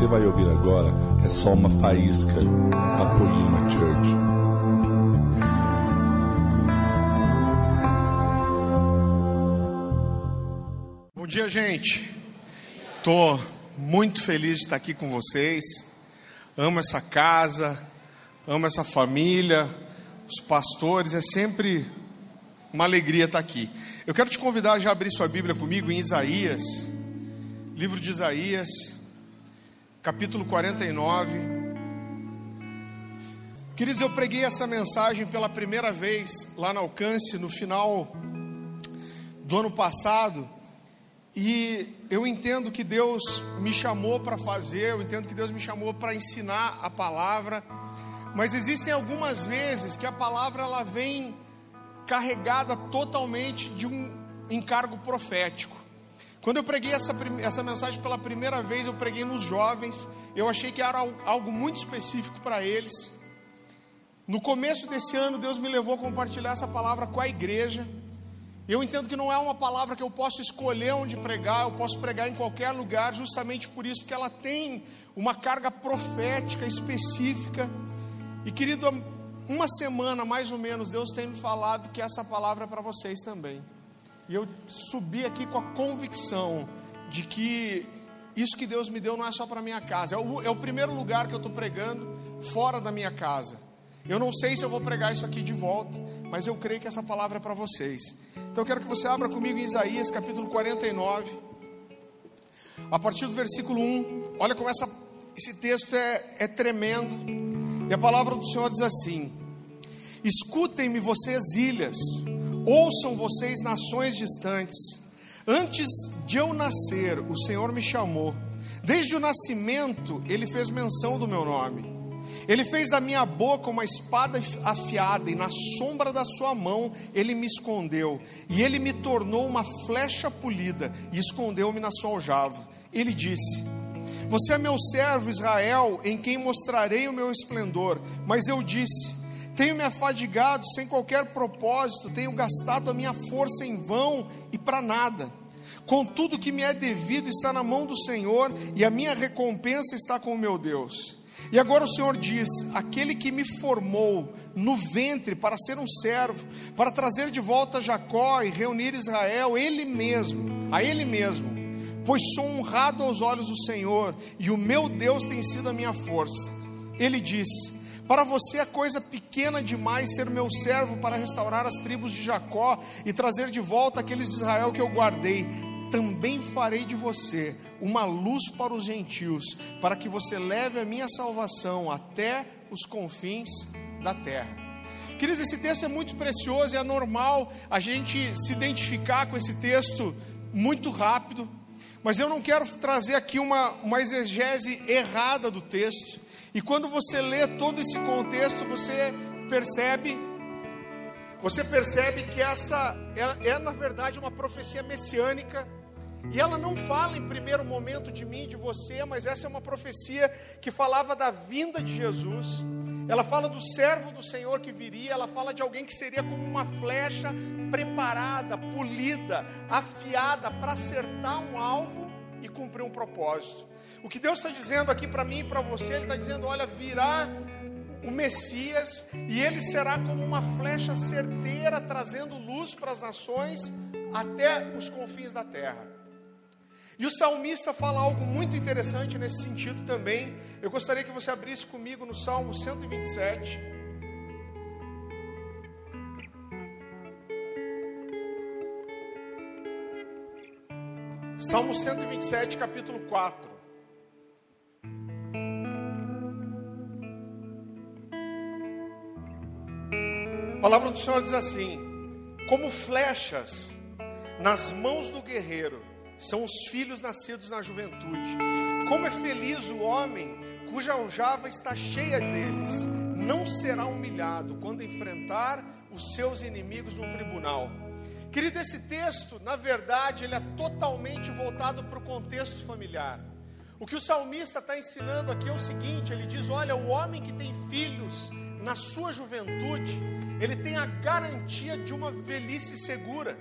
você vai ouvir agora é só uma faísca da Poema Church. Bom dia, gente. Tô muito feliz de estar aqui com vocês. Amo essa casa, amo essa família, os pastores. É sempre uma alegria estar aqui. Eu quero te convidar a já abrir sua Bíblia comigo em Isaías, livro de Isaías, capítulo 49. Queridos, eu preguei essa mensagem pela primeira vez lá no Alcance no final do ano passado. E eu entendo que Deus me chamou para fazer, eu entendo que Deus me chamou para ensinar a palavra, mas existem algumas vezes que a palavra ela vem carregada totalmente de um encargo profético. Quando eu preguei essa, essa mensagem pela primeira vez, eu preguei nos jovens, eu achei que era algo muito específico para eles. No começo desse ano, Deus me levou a compartilhar essa palavra com a igreja. Eu entendo que não é uma palavra que eu posso escolher onde pregar, eu posso pregar em qualquer lugar, justamente por isso, porque ela tem uma carga profética específica. E querido, uma semana mais ou menos, Deus tem me falado que essa palavra é para vocês também. E eu subi aqui com a convicção de que isso que Deus me deu não é só para minha casa, é o, é o primeiro lugar que eu estou pregando fora da minha casa. Eu não sei se eu vou pregar isso aqui de volta, mas eu creio que essa palavra é para vocês. Então eu quero que você abra comigo em Isaías capítulo 49, a partir do versículo 1. Olha como essa, esse texto é, é tremendo. E a palavra do Senhor diz assim: Escutem-me, vocês ilhas, ouçam vocês, nações distantes. Antes de eu nascer, o Senhor me chamou. Desde o nascimento, Ele fez menção do meu nome. Ele fez da minha boca uma espada afiada, e na sombra da sua mão ele me escondeu. E ele me tornou uma flecha polida, e escondeu-me na sua aljava. Ele disse: Você é meu servo Israel, em quem mostrarei o meu esplendor. Mas eu disse: Tenho me afadigado sem qualquer propósito, tenho gastado a minha força em vão e para nada. Contudo, o que me é devido está na mão do Senhor, e a minha recompensa está com o meu Deus. E agora o Senhor diz: aquele que me formou no ventre para ser um servo, para trazer de volta Jacó e reunir Israel, ele mesmo, a ele mesmo, pois sou honrado aos olhos do Senhor, e o meu Deus tem sido a minha força. Ele diz: para você é coisa pequena demais ser meu servo para restaurar as tribos de Jacó e trazer de volta aqueles de Israel que eu guardei também farei de você uma luz para os gentios, para que você leve a minha salvação até os confins da terra. Queridos, esse texto é muito precioso e é normal a gente se identificar com esse texto muito rápido, mas eu não quero trazer aqui uma, uma exegese errada do texto. E quando você lê todo esse contexto, você percebe você percebe que essa é, é, na verdade uma profecia messiânica e ela não fala em primeiro momento de mim, de você, mas essa é uma profecia que falava da vinda de Jesus. Ela fala do servo do Senhor que viria, ela fala de alguém que seria como uma flecha preparada, polida, afiada para acertar um alvo e cumprir um propósito. O que Deus está dizendo aqui para mim e para você, Ele está dizendo: olha, virá o Messias e ele será como uma flecha certeira, trazendo luz para as nações até os confins da terra. E o salmista fala algo muito interessante nesse sentido também. Eu gostaria que você abrisse comigo no Salmo 127. Salmo 127, capítulo 4. A palavra do Senhor diz assim: Como flechas nas mãos do guerreiro, são os filhos nascidos na juventude. Como é feliz o homem cuja aljava está cheia deles, não será humilhado quando enfrentar os seus inimigos no tribunal. Querido, esse texto, na verdade, ele é totalmente voltado para o contexto familiar. O que o salmista está ensinando aqui é o seguinte: ele diz, olha, o homem que tem filhos na sua juventude, ele tem a garantia de uma velhice segura.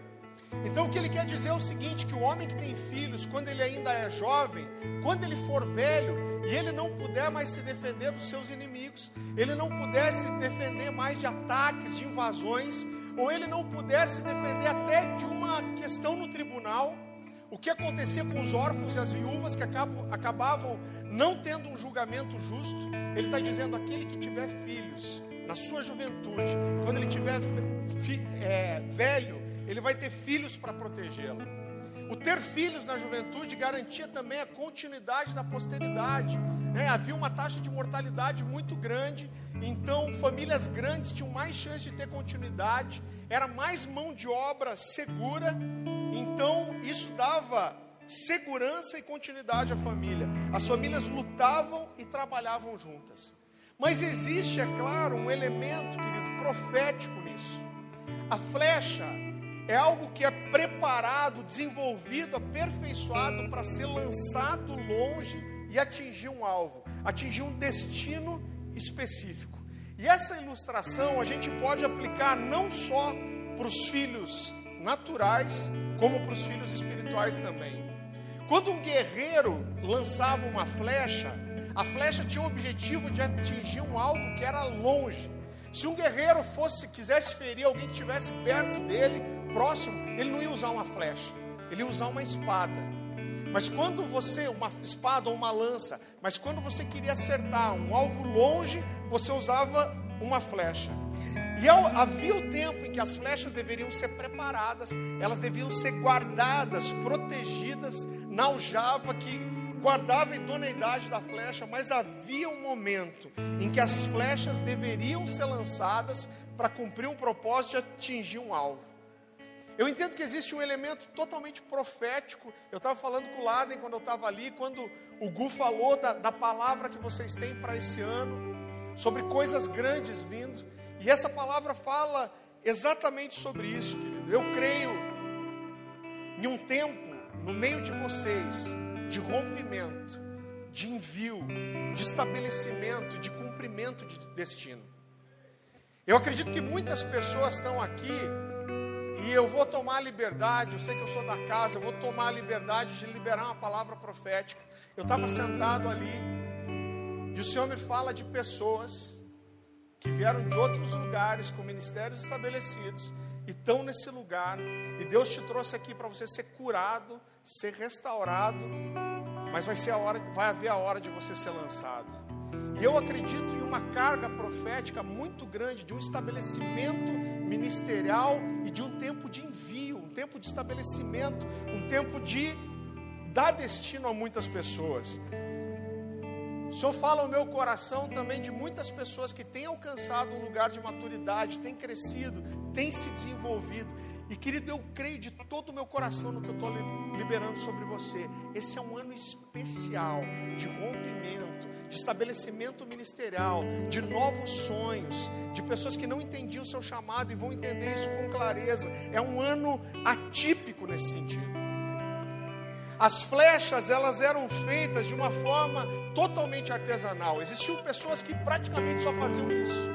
Então o que ele quer dizer é o seguinte: que o homem que tem filhos, quando ele ainda é jovem, quando ele for velho e ele não puder mais se defender dos seus inimigos, ele não puder se defender mais de ataques, de invasões, ou ele não puder se defender até de uma questão no tribunal, o que acontecia com os órfãos e as viúvas que acabam, acabavam não tendo um julgamento justo, ele está dizendo: aquele que tiver filhos na sua juventude, quando ele tiver é, velho, ele vai ter filhos para protegê-lo. O ter filhos na juventude garantia também a continuidade da posteridade. Né? Havia uma taxa de mortalidade muito grande, então famílias grandes tinham mais chance de ter continuidade, era mais mão de obra segura, então isso dava segurança e continuidade à família. As famílias lutavam e trabalhavam juntas. Mas existe, é claro, um elemento, querido, profético nisso. A flecha é algo que é preparado, desenvolvido, aperfeiçoado para ser lançado longe e atingir um alvo, atingir um destino específico. E essa ilustração a gente pode aplicar não só para os filhos naturais, como para os filhos espirituais também. Quando um guerreiro lançava uma flecha, a flecha tinha o objetivo de atingir um alvo que era longe. Se um guerreiro fosse quisesse ferir alguém que estivesse perto dele, próximo, ele não ia usar uma flecha, ele ia usar uma espada. Mas quando você, uma espada ou uma lança, mas quando você queria acertar um alvo longe, você usava uma flecha. E havia o tempo em que as flechas deveriam ser preparadas, elas deviam ser guardadas, protegidas na aljava que guardava a idoneidade da flecha, mas havia um momento em que as flechas deveriam ser lançadas para cumprir um propósito de atingir um alvo. Eu entendo que existe um elemento totalmente profético. Eu estava falando com o Laden quando eu estava ali, quando o Gu falou da, da palavra que vocês têm para esse ano, sobre coisas grandes vindo. E essa palavra fala exatamente sobre isso, querido. Eu creio em um tempo no meio de vocês de rompimento, de envio, de estabelecimento, de cumprimento de destino. Eu acredito que muitas pessoas estão aqui e eu vou tomar a liberdade, eu sei que eu sou da casa, eu vou tomar a liberdade de liberar uma palavra profética. Eu estava sentado ali e o Senhor me fala de pessoas que vieram de outros lugares com ministérios estabelecidos e estão nesse lugar, e Deus te trouxe aqui para você ser curado, ser restaurado, mas vai ser a hora, vai haver a hora de você ser lançado. E eu acredito em uma carga profética muito grande de um estabelecimento ministerial e de um tempo de envio, um tempo de estabelecimento, um tempo de dar destino a muitas pessoas. O Senhor fala ao meu coração também de muitas pessoas que têm alcançado um lugar de maturidade, têm crescido, têm se desenvolvido. E querido, eu creio de todo o meu coração no que eu estou liberando sobre você. Esse é um ano especial de rompimento, de estabelecimento ministerial, de novos sonhos, de pessoas que não entendiam o seu chamado e vão entender isso com clareza. É um ano atípico nesse sentido. As flechas, elas eram feitas de uma forma totalmente artesanal. Existiam pessoas que praticamente só faziam isso.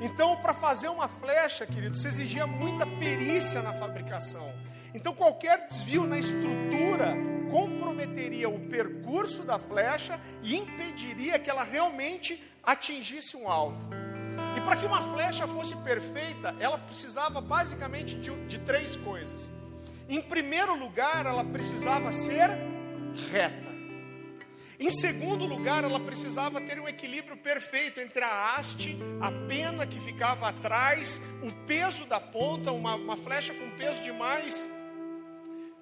Então, para fazer uma flecha, querido, se exigia muita perícia na fabricação. Então, qualquer desvio na estrutura comprometeria o percurso da flecha e impediria que ela realmente atingisse um alvo. E para que uma flecha fosse perfeita, ela precisava basicamente de, de três coisas. Em primeiro lugar, ela precisava ser reta. Em segundo lugar, ela precisava ter um equilíbrio perfeito entre a haste, a pena que ficava atrás, o peso da ponta, uma, uma flecha com peso demais,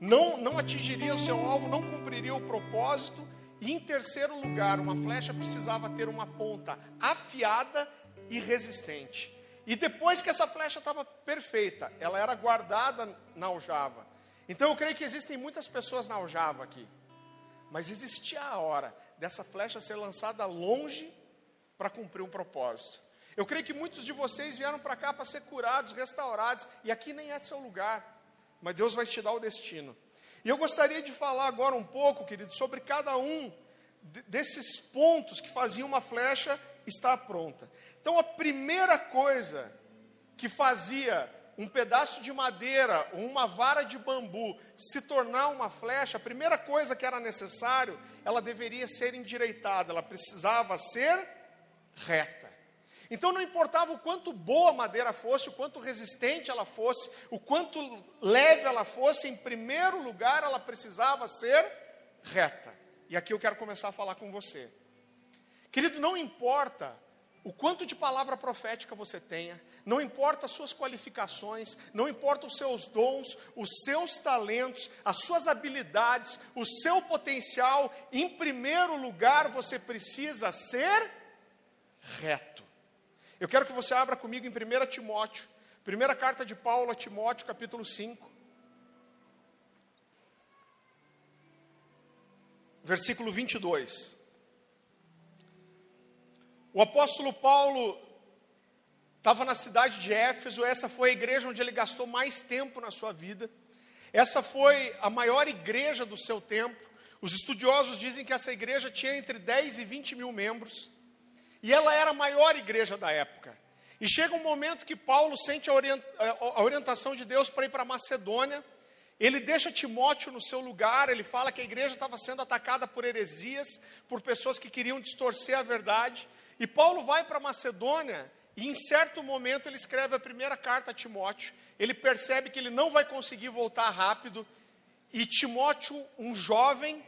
não, não atingiria o seu alvo, não cumpriria o propósito. E em terceiro lugar, uma flecha precisava ter uma ponta afiada e resistente. E depois que essa flecha estava perfeita, ela era guardada na aljava. Então eu creio que existem muitas pessoas na aljava aqui. Mas existia a hora dessa flecha ser lançada longe para cumprir um propósito. Eu creio que muitos de vocês vieram para cá para ser curados, restaurados, e aqui nem é seu lugar. Mas Deus vai te dar o destino. E eu gostaria de falar agora um pouco, querido, sobre cada um desses pontos que faziam uma flecha estar pronta. Então, a primeira coisa que fazia um pedaço de madeira ou uma vara de bambu se tornar uma flecha, a primeira coisa que era necessário, ela deveria ser endireitada, ela precisava ser reta. Então não importava o quanto boa a madeira fosse, o quanto resistente ela fosse, o quanto leve ela fosse, em primeiro lugar ela precisava ser reta. E aqui eu quero começar a falar com você. Querido, não importa o quanto de palavra profética você tenha, não importa as suas qualificações, não importa os seus dons, os seus talentos, as suas habilidades, o seu potencial, em primeiro lugar você precisa ser reto. Eu quero que você abra comigo em 1 Timóteo, primeira carta de Paulo a Timóteo, capítulo 5. Versículo 22. O apóstolo Paulo estava na cidade de Éfeso, essa foi a igreja onde ele gastou mais tempo na sua vida. Essa foi a maior igreja do seu tempo. Os estudiosos dizem que essa igreja tinha entre 10 e 20 mil membros. E ela era a maior igreja da época. E chega um momento que Paulo sente a, orientação de Deus para ir para Macedônia. Ele deixa Timóteo no seu lugar, ele fala que a igreja estava sendo atacada por heresias, por pessoas que queriam distorcer a verdade. E Paulo vai para Macedônia e em certo momento ele escreve a primeira carta a Timóteo. Ele percebe que ele não vai conseguir voltar rápido. E Timóteo, um jovem,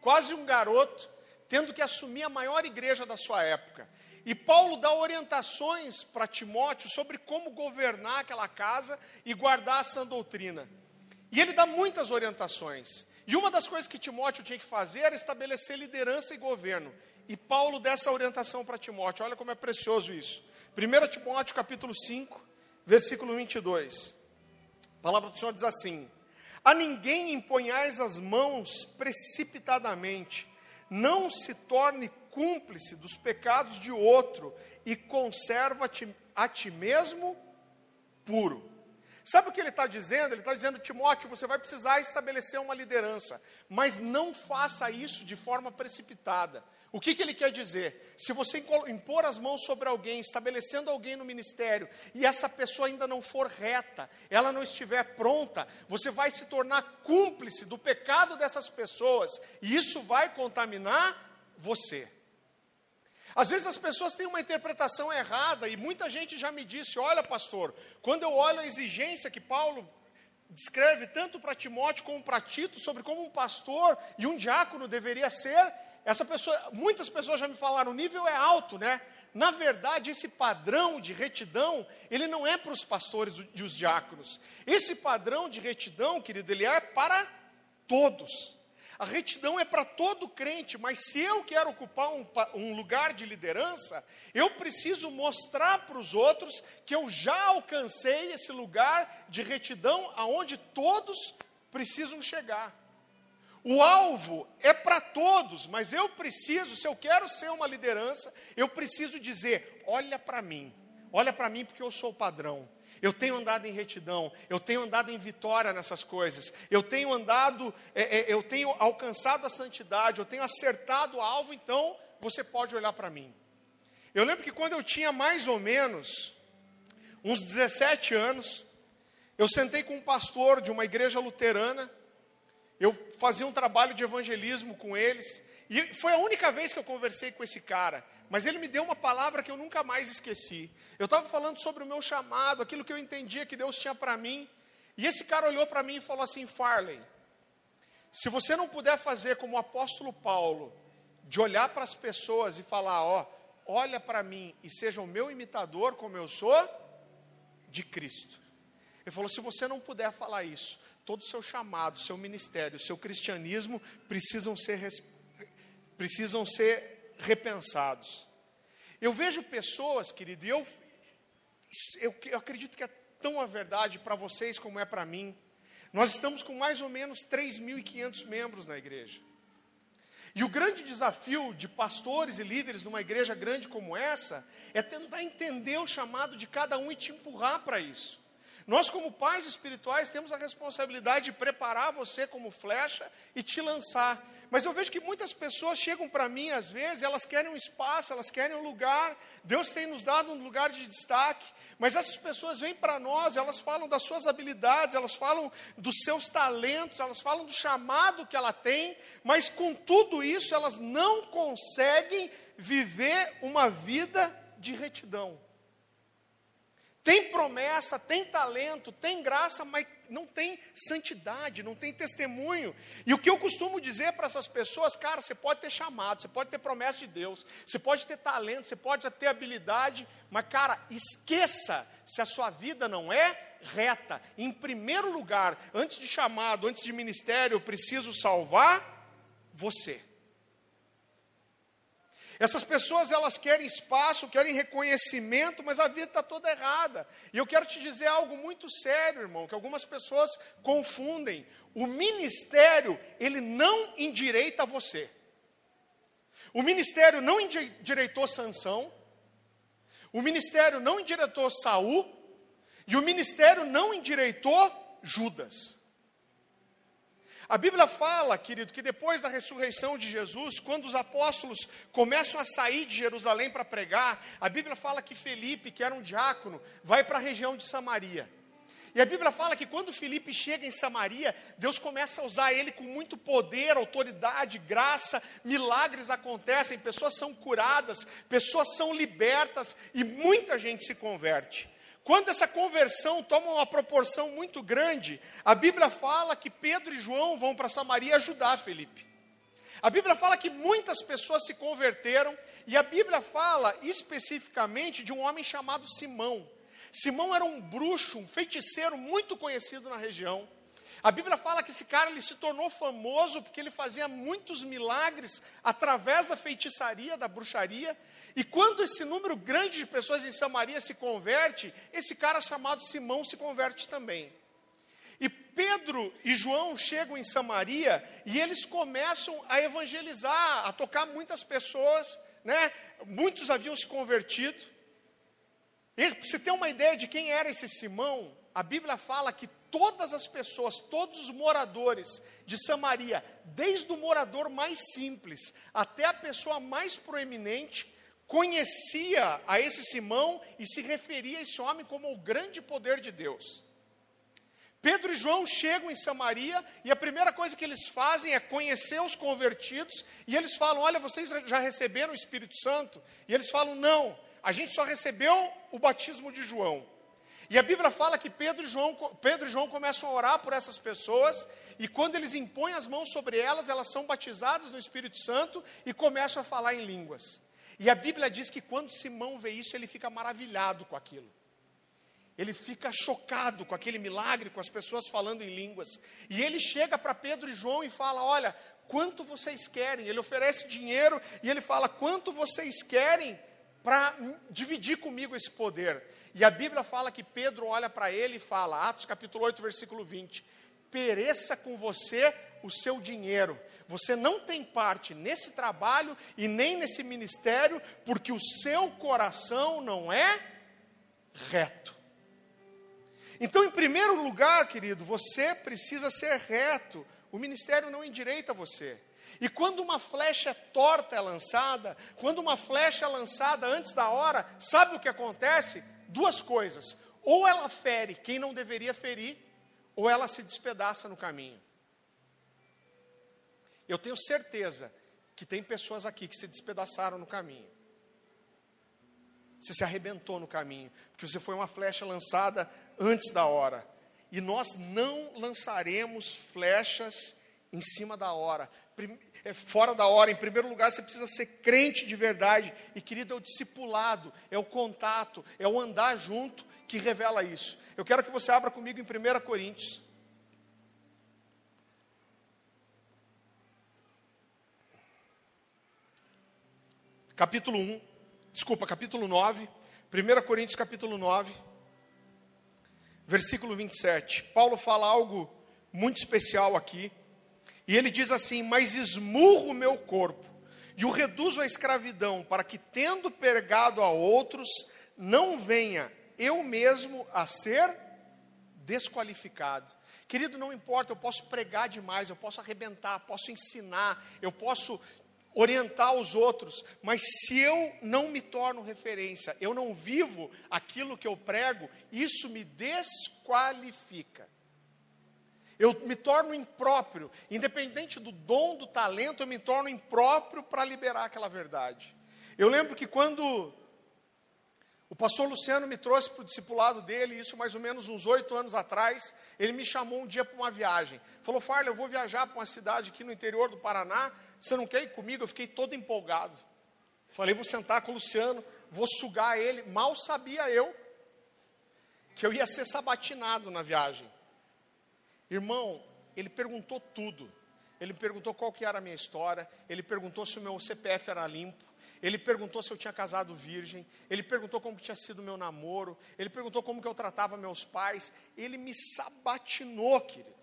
quase um garoto, tendo que assumir a maior igreja da sua época. E Paulo dá orientações para Timóteo sobre como governar aquela casa e guardar a sã doutrina. E ele dá muitas orientações. E uma das coisas que Timóteo tinha que fazer era estabelecer liderança e governo. E Paulo dá essa orientação para Timóteo. Olha como é precioso isso. 1 Timóteo capítulo 5, versículo 22. A palavra do Senhor diz assim: A ninguém imponhais as mãos precipitadamente, não se torne cúmplice dos pecados de outro e conserva-te a ti mesmo puro. Sabe o que ele está dizendo? Ele está dizendo, Timóteo, você vai precisar estabelecer uma liderança, mas não faça isso de forma precipitada. O que, que ele quer dizer? Se você impor as mãos sobre alguém, estabelecendo alguém no ministério, e essa pessoa ainda não for reta, ela não estiver pronta, você vai se tornar cúmplice do pecado dessas pessoas, e isso vai contaminar você. Às vezes as pessoas têm uma interpretação errada e muita gente já me disse: olha, pastor, quando eu olho a exigência que Paulo descreve tanto para Timóteo como para Tito sobre como um pastor e um diácono deveria ser, essa pessoa, muitas pessoas já me falaram, o nível é alto, né? Na verdade, esse padrão de retidão, ele não é para os pastores e os diáconos. Esse padrão de retidão, querido, ele é para todos. A retidão é para todo crente, mas se eu quero ocupar um, um lugar de liderança, eu preciso mostrar para os outros que eu já alcancei esse lugar de retidão aonde todos precisam chegar. O alvo é para todos, mas eu preciso, se eu quero ser uma liderança, eu preciso dizer: olha para mim, olha para mim porque eu sou o padrão. Eu tenho andado em retidão, eu tenho andado em vitória nessas coisas, eu tenho andado, é, é, eu tenho alcançado a santidade, eu tenho acertado o alvo, então você pode olhar para mim. Eu lembro que quando eu tinha mais ou menos uns 17 anos, eu sentei com um pastor de uma igreja luterana, eu fazia um trabalho de evangelismo com eles, e foi a única vez que eu conversei com esse cara. Mas ele me deu uma palavra que eu nunca mais esqueci. Eu estava falando sobre o meu chamado, aquilo que eu entendia que Deus tinha para mim. E esse cara olhou para mim e falou assim: Farley, se você não puder fazer como o apóstolo Paulo, de olhar para as pessoas e falar: Ó, olha para mim e seja o meu imitador como eu sou, de Cristo. Ele falou: se você não puder falar isso, todo o seu chamado, seu ministério, seu cristianismo precisam ser, precisam ser repensados. Eu vejo pessoas, querido, e eu, eu, eu acredito que é tão a verdade para vocês como é para mim. Nós estamos com mais ou menos 3.500 membros na igreja. E o grande desafio de pastores e líderes numa igreja grande como essa é tentar entender o chamado de cada um e te empurrar para isso. Nós, como pais espirituais, temos a responsabilidade de preparar você como flecha e te lançar. Mas eu vejo que muitas pessoas chegam para mim, às vezes, elas querem um espaço, elas querem um lugar. Deus tem nos dado um lugar de destaque. Mas essas pessoas vêm para nós, elas falam das suas habilidades, elas falam dos seus talentos, elas falam do chamado que ela tem. Mas com tudo isso, elas não conseguem viver uma vida de retidão. Tem promessa, tem talento, tem graça, mas não tem santidade, não tem testemunho. E o que eu costumo dizer para essas pessoas, cara, você pode ter chamado, você pode ter promessa de Deus, você pode ter talento, você pode ter habilidade, mas, cara, esqueça se a sua vida não é reta. Em primeiro lugar, antes de chamado, antes de ministério, eu preciso salvar você. Essas pessoas elas querem espaço, querem reconhecimento, mas a vida está toda errada. E eu quero te dizer algo muito sério, irmão, que algumas pessoas confundem. O ministério, ele não endireita você. O ministério não endireitou Sansão, o ministério não endireitou Saul, e o ministério não endireitou Judas. A Bíblia fala, querido, que depois da ressurreição de Jesus, quando os apóstolos começam a sair de Jerusalém para pregar, a Bíblia fala que Felipe, que era um diácono, vai para a região de Samaria. E a Bíblia fala que quando Felipe chega em Samaria, Deus começa a usar ele com muito poder, autoridade, graça, milagres acontecem, pessoas são curadas, pessoas são libertas e muita gente se converte. Quando essa conversão toma uma proporção muito grande, a Bíblia fala que Pedro e João vão para Samaria ajudar Felipe. A Bíblia fala que muitas pessoas se converteram, e a Bíblia fala especificamente de um homem chamado Simão. Simão era um bruxo, um feiticeiro muito conhecido na região. A Bíblia fala que esse cara ele se tornou famoso porque ele fazia muitos milagres através da feitiçaria, da bruxaria. E quando esse número grande de pessoas em Samaria se converte, esse cara chamado Simão se converte também. E Pedro e João chegam em Samaria e eles começam a evangelizar, a tocar muitas pessoas, né? Muitos haviam se convertido. Para você ter uma ideia de quem era esse Simão, a Bíblia fala que todas as pessoas, todos os moradores de Samaria, desde o morador mais simples até a pessoa mais proeminente, conhecia a esse Simão e se referia a esse homem como o grande poder de Deus. Pedro e João chegam em Samaria e a primeira coisa que eles fazem é conhecer os convertidos e eles falam: Olha, vocês já receberam o Espírito Santo? E eles falam: Não, a gente só recebeu o batismo de João. E a Bíblia fala que Pedro e, João, Pedro e João começam a orar por essas pessoas, e quando eles impõem as mãos sobre elas, elas são batizadas no Espírito Santo e começam a falar em línguas. E a Bíblia diz que quando Simão vê isso, ele fica maravilhado com aquilo. Ele fica chocado com aquele milagre, com as pessoas falando em línguas. E ele chega para Pedro e João e fala: Olha, quanto vocês querem? Ele oferece dinheiro e ele fala: Quanto vocês querem para dividir comigo esse poder? E a Bíblia fala que Pedro olha para ele e fala, Atos capítulo 8, versículo 20: pereça com você o seu dinheiro. Você não tem parte nesse trabalho e nem nesse ministério, porque o seu coração não é reto. Então, em primeiro lugar, querido, você precisa ser reto. O ministério não endireita você. E quando uma flecha torta é lançada, quando uma flecha é lançada antes da hora, sabe o que acontece? duas coisas: ou ela fere quem não deveria ferir, ou ela se despedaça no caminho. Eu tenho certeza que tem pessoas aqui que se despedaçaram no caminho. Você se arrebentou no caminho, porque você foi uma flecha lançada antes da hora. E nós não lançaremos flechas em cima da hora. É fora da hora, em primeiro lugar, você precisa ser crente de verdade. E, querido, é o discipulado, é o contato, é o andar junto que revela isso. Eu quero que você abra comigo em 1 Coríntios. Capítulo 1, desculpa, capítulo 9. 1 Coríntios, capítulo 9, versículo 27. Paulo fala algo muito especial aqui. E ele diz assim: Mas esmurro o meu corpo e o reduzo à escravidão, para que, tendo pregado a outros, não venha eu mesmo a ser desqualificado. Querido, não importa, eu posso pregar demais, eu posso arrebentar, posso ensinar, eu posso orientar os outros, mas se eu não me torno referência, eu não vivo aquilo que eu prego, isso me desqualifica. Eu me torno impróprio, independente do dom, do talento, eu me torno impróprio para liberar aquela verdade. Eu lembro que quando o pastor Luciano me trouxe para o discipulado dele, isso mais ou menos uns oito anos atrás. Ele me chamou um dia para uma viagem. Falou, Farley, eu vou viajar para uma cidade aqui no interior do Paraná. Você não quer ir comigo? Eu fiquei todo empolgado. Falei, vou sentar com o Luciano, vou sugar ele. Mal sabia eu que eu ia ser sabatinado na viagem. Irmão, ele perguntou tudo. Ele perguntou qual que era a minha história. Ele perguntou se o meu CPF era limpo. Ele perguntou se eu tinha casado virgem, ele perguntou como tinha sido o meu namoro, ele perguntou como que eu tratava meus pais, ele me sabatinou, querido.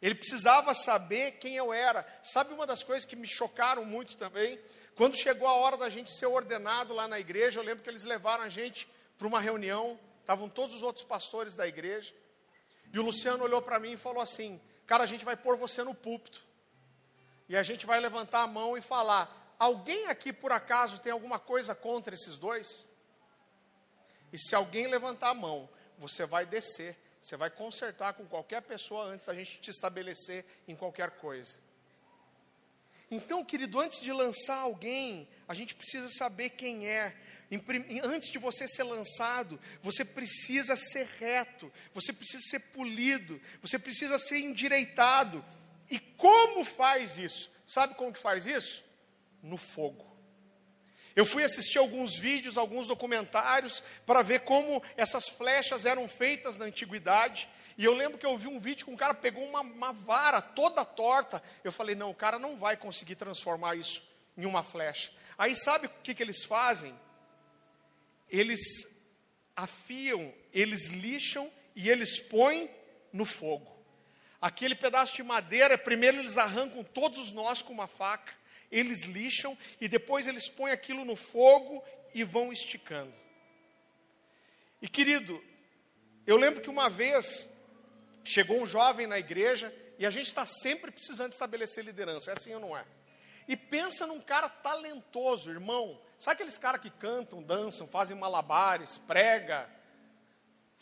Ele precisava saber quem eu era. Sabe uma das coisas que me chocaram muito também? Quando chegou a hora da gente ser ordenado lá na igreja, eu lembro que eles levaram a gente para uma reunião, estavam todos os outros pastores da igreja, e o Luciano olhou para mim e falou assim: Cara, a gente vai pôr você no púlpito, e a gente vai levantar a mão e falar: Alguém aqui por acaso tem alguma coisa contra esses dois? E se alguém levantar a mão, você vai descer, você vai consertar com qualquer pessoa antes da gente te estabelecer em qualquer coisa. Então, querido, antes de lançar alguém, a gente precisa saber quem é. Antes de você ser lançado, você precisa ser reto, você precisa ser polido, você precisa ser endireitado. E como faz isso? Sabe como que faz isso? no fogo. Eu fui assistir alguns vídeos, alguns documentários, para ver como essas flechas eram feitas na antiguidade. E eu lembro que eu vi um vídeo que um cara pegou uma, uma vara toda torta. Eu falei, não, o cara não vai conseguir transformar isso em uma flecha. Aí sabe o que, que eles fazem? Eles afiam, eles lixam e eles põem no fogo. Aquele pedaço de madeira, primeiro eles arrancam todos os nós com uma faca eles lixam e depois eles põem aquilo no fogo e vão esticando. E querido, eu lembro que uma vez chegou um jovem na igreja e a gente está sempre precisando estabelecer liderança, é assim ou não é? E pensa num cara talentoso, irmão. Sabe aqueles caras que cantam, dançam, fazem malabares, prega,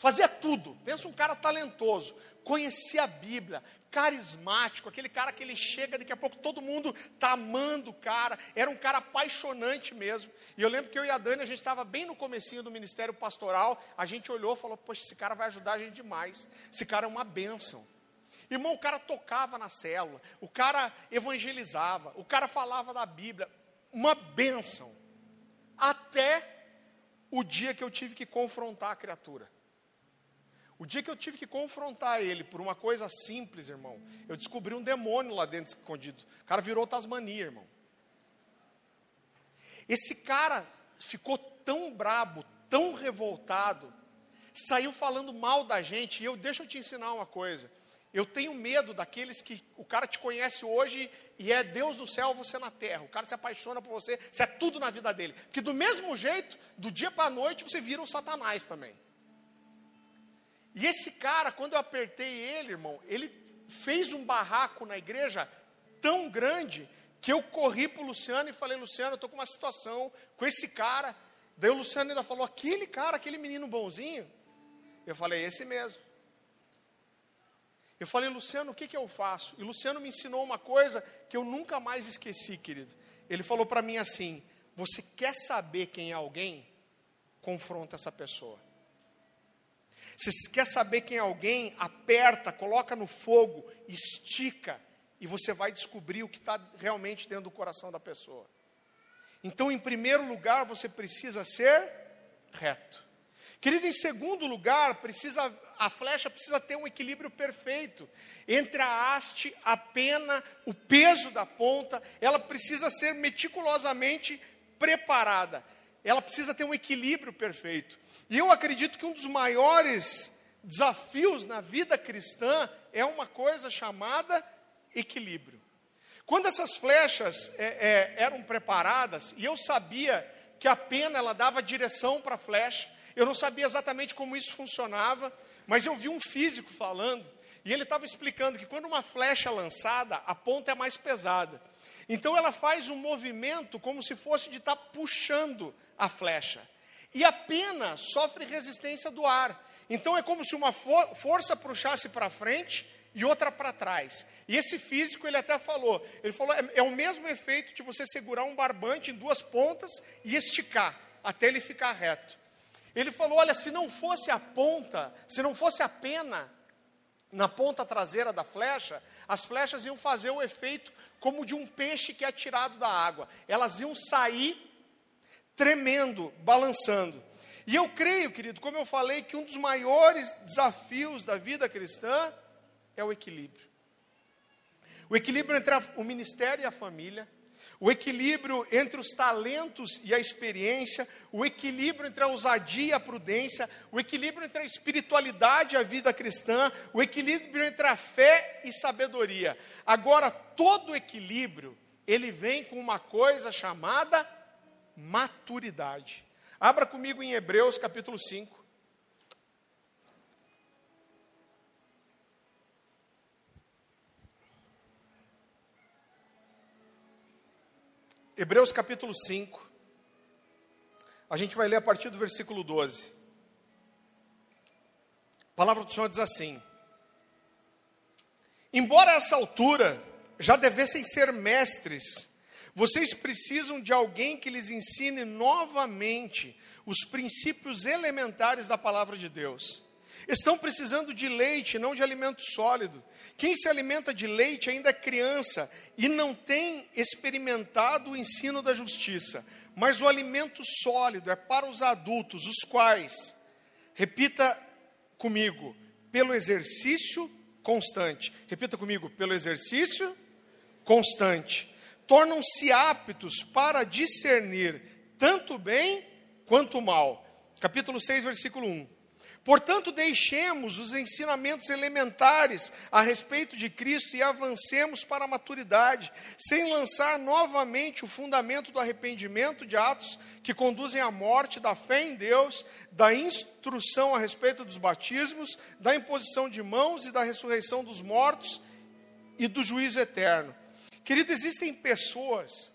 Fazia tudo. Pensa um cara talentoso, conhecia a Bíblia, carismático, aquele cara que ele chega, daqui a pouco todo mundo está amando o cara, era um cara apaixonante mesmo. E eu lembro que eu e a Dani, a gente estava bem no comecinho do ministério pastoral, a gente olhou e falou, poxa, esse cara vai ajudar a gente demais, esse cara é uma bênção. Irmão, o cara tocava na célula, o cara evangelizava, o cara falava da Bíblia, uma bênção. Até o dia que eu tive que confrontar a criatura. O dia que eu tive que confrontar ele por uma coisa simples, irmão, eu descobri um demônio lá dentro escondido. O cara virou Tasmania, irmão. Esse cara ficou tão brabo, tão revoltado, saiu falando mal da gente. E eu deixa eu te ensinar uma coisa. Eu tenho medo daqueles que o cara te conhece hoje e é Deus do céu, você na terra. O cara se apaixona por você, você é tudo na vida dele. Porque do mesmo jeito, do dia para a noite, você vira o Satanás também. E esse cara, quando eu apertei ele, irmão, ele fez um barraco na igreja tão grande que eu corri para o Luciano e falei, Luciano, eu estou com uma situação com esse cara. Daí o Luciano ainda falou, aquele cara, aquele menino bonzinho. Eu falei, esse mesmo. Eu falei, Luciano, o que, que eu faço? E Luciano me ensinou uma coisa que eu nunca mais esqueci, querido. Ele falou para mim assim: você quer saber quem é alguém? Confronta essa pessoa. Você quer saber quem é alguém? Aperta, coloca no fogo, estica, e você vai descobrir o que está realmente dentro do coração da pessoa. Então, em primeiro lugar, você precisa ser reto. Querido, em segundo lugar, precisa, a flecha precisa ter um equilíbrio perfeito entre a haste, a pena, o peso da ponta, ela precisa ser meticulosamente preparada. Ela precisa ter um equilíbrio perfeito. E eu acredito que um dos maiores desafios na vida cristã é uma coisa chamada equilíbrio. Quando essas flechas é, é, eram preparadas, e eu sabia que a pena ela dava direção para a flecha, eu não sabia exatamente como isso funcionava, mas eu vi um físico falando, e ele estava explicando que quando uma flecha é lançada, a ponta é mais pesada. Então ela faz um movimento como se fosse de estar tá puxando a flecha. E a pena sofre resistência do ar. Então é como se uma for força puxasse para frente e outra para trás. E esse físico, ele até falou, ele falou, é, é, o mesmo efeito de você segurar um barbante em duas pontas e esticar, até ele ficar reto. Ele falou, olha, se não fosse a ponta, se não fosse a pena na ponta traseira da flecha, as flechas iam fazer o efeito como de um peixe que é tirado da água. Elas iam sair tremendo, balançando. E eu creio, querido, como eu falei, que um dos maiores desafios da vida cristã é o equilíbrio. O equilíbrio entre a, o ministério e a família, o equilíbrio entre os talentos e a experiência, o equilíbrio entre a ousadia e a prudência, o equilíbrio entre a espiritualidade e a vida cristã, o equilíbrio entre a fé e sabedoria. Agora, todo equilíbrio, ele vem com uma coisa chamada maturidade. Abra comigo em Hebreus capítulo 5. Hebreus capítulo 5. A gente vai ler a partir do versículo 12. A palavra do Senhor diz assim: Embora a essa altura já devessem ser mestres, vocês precisam de alguém que lhes ensine novamente os princípios elementares da palavra de Deus. Estão precisando de leite, não de alimento sólido. Quem se alimenta de leite ainda é criança e não tem experimentado o ensino da justiça. Mas o alimento sólido é para os adultos, os quais, repita comigo, pelo exercício constante. Repita comigo, pelo exercício constante. Tornam-se aptos para discernir tanto bem quanto mal. Capítulo 6, versículo 1. Portanto, deixemos os ensinamentos elementares a respeito de Cristo e avancemos para a maturidade, sem lançar novamente o fundamento do arrependimento de atos que conduzem à morte, da fé em Deus, da instrução a respeito dos batismos, da imposição de mãos e da ressurreição dos mortos e do juízo eterno. Querido, existem pessoas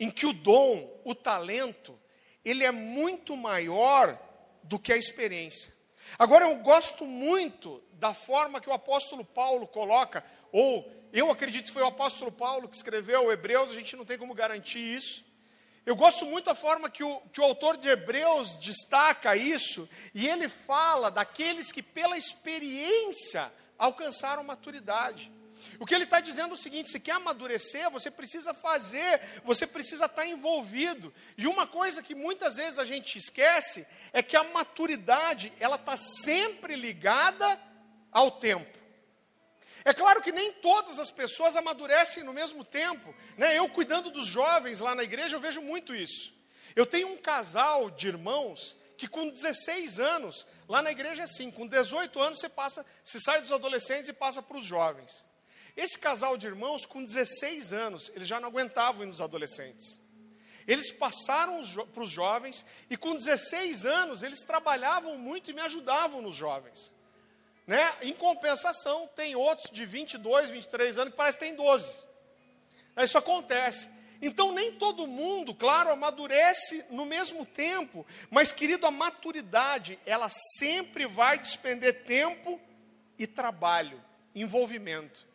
em que o dom, o talento, ele é muito maior do que a experiência. Agora, eu gosto muito da forma que o apóstolo Paulo coloca, ou eu acredito que foi o apóstolo Paulo que escreveu Hebreus, a gente não tem como garantir isso. Eu gosto muito da forma que o, que o autor de Hebreus destaca isso, e ele fala daqueles que, pela experiência, alcançaram maturidade. O que ele está dizendo é o seguinte: se quer amadurecer, você precisa fazer, você precisa estar envolvido. E uma coisa que muitas vezes a gente esquece é que a maturidade ela está sempre ligada ao tempo. É claro que nem todas as pessoas amadurecem no mesmo tempo. Né? Eu cuidando dos jovens lá na igreja, eu vejo muito isso. Eu tenho um casal de irmãos que com 16 anos, lá na igreja é assim, com 18 anos você passa, se sai dos adolescentes e passa para os jovens. Esse casal de irmãos, com 16 anos, eles já não aguentavam ir nos adolescentes. Eles passaram para os jovens e com 16 anos eles trabalhavam muito e me ajudavam nos jovens. Né? Em compensação, tem outros de 22, 23 anos que parece que tem 12. Isso acontece. Então, nem todo mundo, claro, amadurece no mesmo tempo, mas, querido, a maturidade, ela sempre vai despender tempo e trabalho, envolvimento.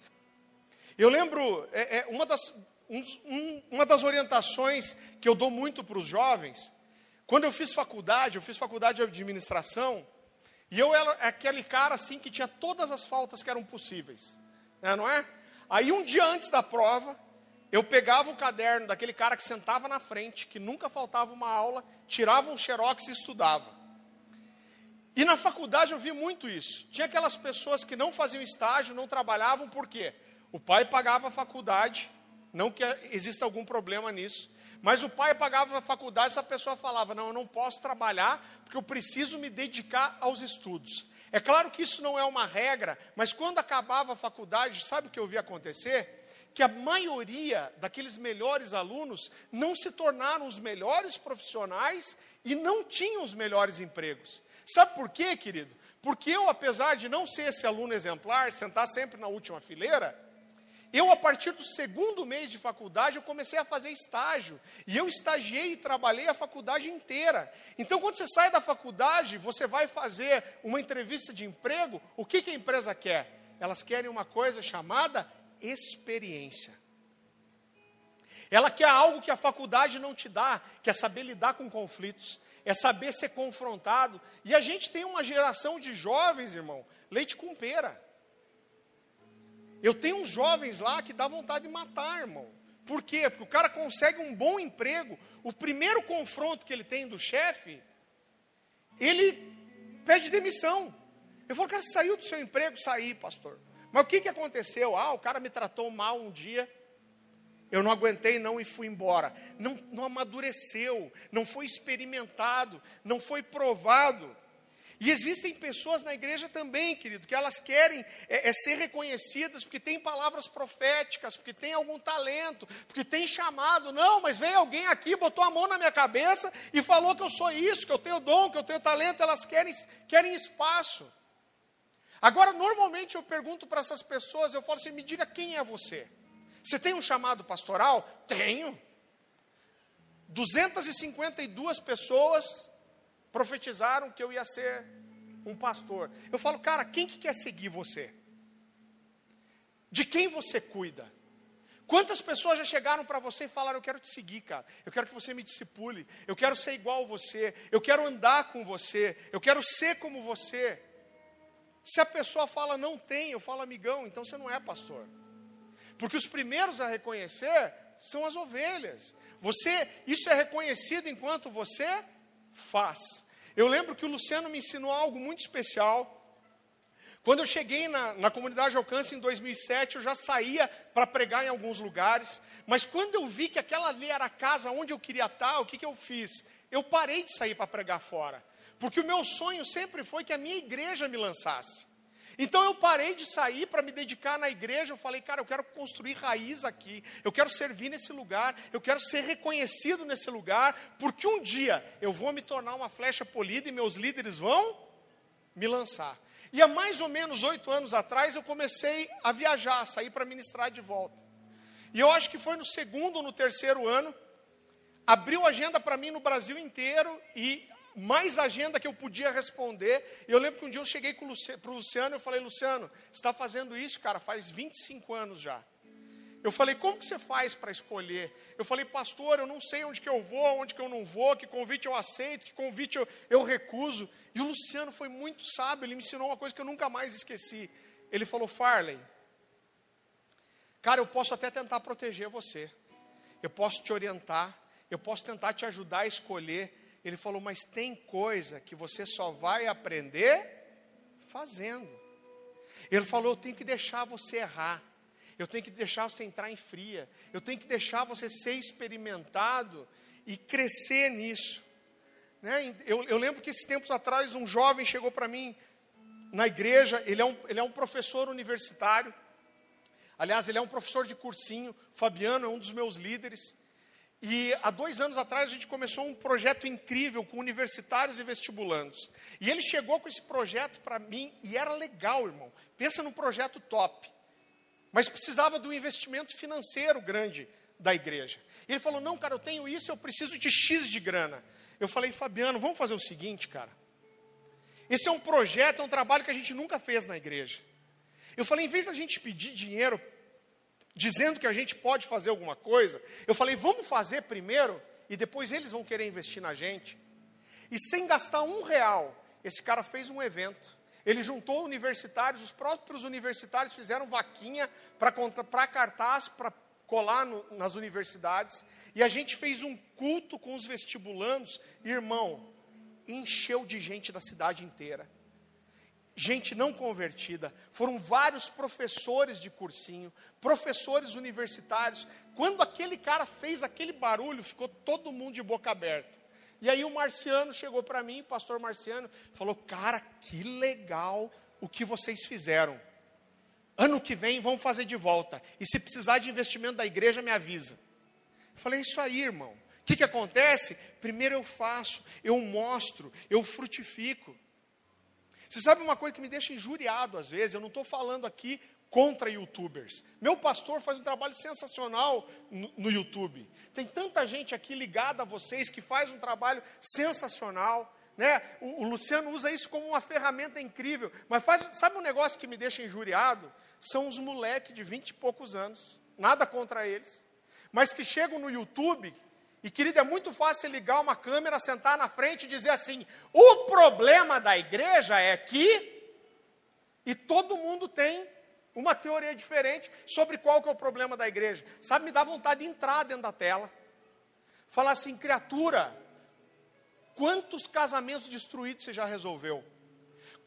Eu lembro, é, é uma, das, um, um, uma das orientações que eu dou muito para os jovens, quando eu fiz faculdade, eu fiz faculdade de administração, e eu era aquele cara assim que tinha todas as faltas que eram possíveis, né, não é? Aí um dia antes da prova, eu pegava o caderno daquele cara que sentava na frente, que nunca faltava uma aula, tirava um xerox e estudava. E na faculdade eu vi muito isso. Tinha aquelas pessoas que não faziam estágio, não trabalhavam, por quê? O pai pagava a faculdade, não que exista algum problema nisso, mas o pai pagava a faculdade, essa pessoa falava: Não, eu não posso trabalhar porque eu preciso me dedicar aos estudos. É claro que isso não é uma regra, mas quando acabava a faculdade, sabe o que eu vi acontecer? Que a maioria daqueles melhores alunos não se tornaram os melhores profissionais e não tinham os melhores empregos. Sabe por quê, querido? Porque eu, apesar de não ser esse aluno exemplar, sentar sempre na última fileira, eu, a partir do segundo mês de faculdade, eu comecei a fazer estágio. E eu estagiei e trabalhei a faculdade inteira. Então, quando você sai da faculdade, você vai fazer uma entrevista de emprego, o que, que a empresa quer? Elas querem uma coisa chamada experiência. Ela quer algo que a faculdade não te dá, que é saber lidar com conflitos, é saber ser confrontado. E a gente tem uma geração de jovens, irmão, leite com pera. Eu tenho uns jovens lá que dá vontade de matar, irmão. Por quê? Porque o cara consegue um bom emprego, o primeiro confronto que ele tem do chefe, ele pede demissão. Eu falo, cara, saiu do seu emprego? Saí, pastor. Mas o que, que aconteceu? Ah, o cara me tratou mal um dia, eu não aguentei não e fui embora. Não, não amadureceu, não foi experimentado, não foi provado. E existem pessoas na igreja também, querido, que elas querem é, é ser reconhecidas porque tem palavras proféticas, porque tem algum talento, porque tem chamado. Não, mas veio alguém aqui, botou a mão na minha cabeça e falou que eu sou isso, que eu tenho dom, que eu tenho talento. Elas querem, querem espaço. Agora, normalmente eu pergunto para essas pessoas, eu falo assim: me diga quem é você. Você tem um chamado pastoral? Tenho. 252 pessoas profetizaram que eu ia ser um pastor. Eu falo, cara, quem que quer seguir você? De quem você cuida? Quantas pessoas já chegaram para você e falaram: Eu quero te seguir, cara. Eu quero que você me discipule. Eu quero ser igual a você. Eu quero andar com você. Eu quero ser como você. Se a pessoa fala não tem, eu falo amigão, então você não é pastor. Porque os primeiros a reconhecer são as ovelhas. Você, isso é reconhecido enquanto você faz. Eu lembro que o Luciano me ensinou algo muito especial. Quando eu cheguei na, na comunidade Alcance em 2007, eu já saía para pregar em alguns lugares, mas quando eu vi que aquela ali era a casa onde eu queria estar, o que, que eu fiz? Eu parei de sair para pregar fora, porque o meu sonho sempre foi que a minha igreja me lançasse. Então eu parei de sair para me dedicar na igreja. Eu falei, cara, eu quero construir raiz aqui. Eu quero servir nesse lugar. Eu quero ser reconhecido nesse lugar. Porque um dia eu vou me tornar uma flecha polida e meus líderes vão me lançar. E há mais ou menos oito anos atrás eu comecei a viajar, a sair para ministrar de volta. E eu acho que foi no segundo ou no terceiro ano abriu agenda para mim no Brasil inteiro e mais agenda que eu podia responder. Eu lembro que um dia eu cheguei para o Luciano e eu falei, Luciano, está fazendo isso, cara, faz 25 anos já. Eu falei, como que você faz para escolher? Eu falei, pastor, eu não sei onde que eu vou, onde que eu não vou, que convite eu aceito, que convite eu, eu recuso. E o Luciano foi muito sábio, ele me ensinou uma coisa que eu nunca mais esqueci. Ele falou, Farley, cara, eu posso até tentar proteger você, eu posso te orientar, eu posso tentar te ajudar a escolher. Ele falou, mas tem coisa que você só vai aprender fazendo. Ele falou, eu tenho que deixar você errar. Eu tenho que deixar você entrar em fria. Eu tenho que deixar você ser experimentado e crescer nisso. Né? Eu, eu lembro que esses tempos atrás um jovem chegou para mim na igreja, ele é, um, ele é um professor universitário. Aliás, ele é um professor de cursinho. Fabiano é um dos meus líderes. E há dois anos atrás a gente começou um projeto incrível com universitários e vestibulandos. E ele chegou com esse projeto para mim e era legal, irmão. Pensa num projeto top. Mas precisava de um investimento financeiro grande da igreja. E ele falou: Não, cara, eu tenho isso, eu preciso de X de grana. Eu falei: Fabiano, vamos fazer o seguinte, cara. Esse é um projeto, é um trabalho que a gente nunca fez na igreja. Eu falei: em vez da gente pedir dinheiro dizendo que a gente pode fazer alguma coisa, eu falei, vamos fazer primeiro e depois eles vão querer investir na gente. E sem gastar um real, esse cara fez um evento. Ele juntou universitários, os próprios universitários fizeram vaquinha para cartaz, para colar no, nas universidades. E a gente fez um culto com os vestibulandos. Irmão, encheu de gente da cidade inteira gente não convertida, foram vários professores de cursinho, professores universitários. Quando aquele cara fez aquele barulho, ficou todo mundo de boca aberta. E aí o Marciano chegou para mim, pastor Marciano, falou: Cara, que legal o que vocês fizeram. Ano que vem vamos fazer de volta. E se precisar de investimento da igreja, me avisa. Eu falei: Isso aí, irmão. O que, que acontece? Primeiro eu faço, eu mostro, eu frutifico. Você sabe uma coisa que me deixa injuriado às vezes? Eu não estou falando aqui contra youtubers. Meu pastor faz um trabalho sensacional no, no, YouTube. Tem tanta gente aqui ligada a vocês que faz um trabalho sensacional. Né? O, o Luciano usa isso como uma ferramenta incrível. Mas faz, sabe um negócio que me deixa injuriado? São os moleques de vinte e poucos anos. Nada contra eles. Mas que chegam no YouTube e, querido, é muito fácil ligar uma câmera, sentar na frente e dizer assim: o problema da igreja é que. E todo mundo tem uma teoria diferente sobre qual que é o problema da igreja. Sabe, me dá vontade de entrar dentro da tela. Falar assim, criatura, quantos casamentos destruídos você já resolveu?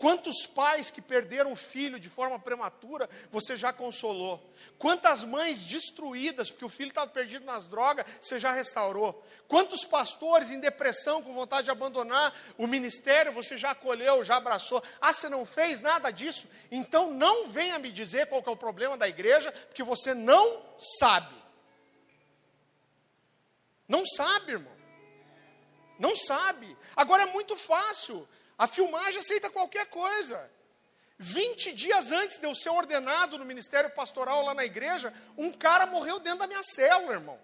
Quantos pais que perderam o filho de forma prematura você já consolou? Quantas mães destruídas porque o filho estava perdido nas drogas você já restaurou? Quantos pastores em depressão com vontade de abandonar o ministério você já acolheu, já abraçou? Ah, você não fez nada disso? Então não venha me dizer qual é o problema da igreja, porque você não sabe. Não sabe, irmão. Não sabe. Agora é muito fácil. A filmagem aceita qualquer coisa. 20 dias antes de eu ser ordenado no ministério pastoral lá na igreja, um cara morreu dentro da minha célula, irmão.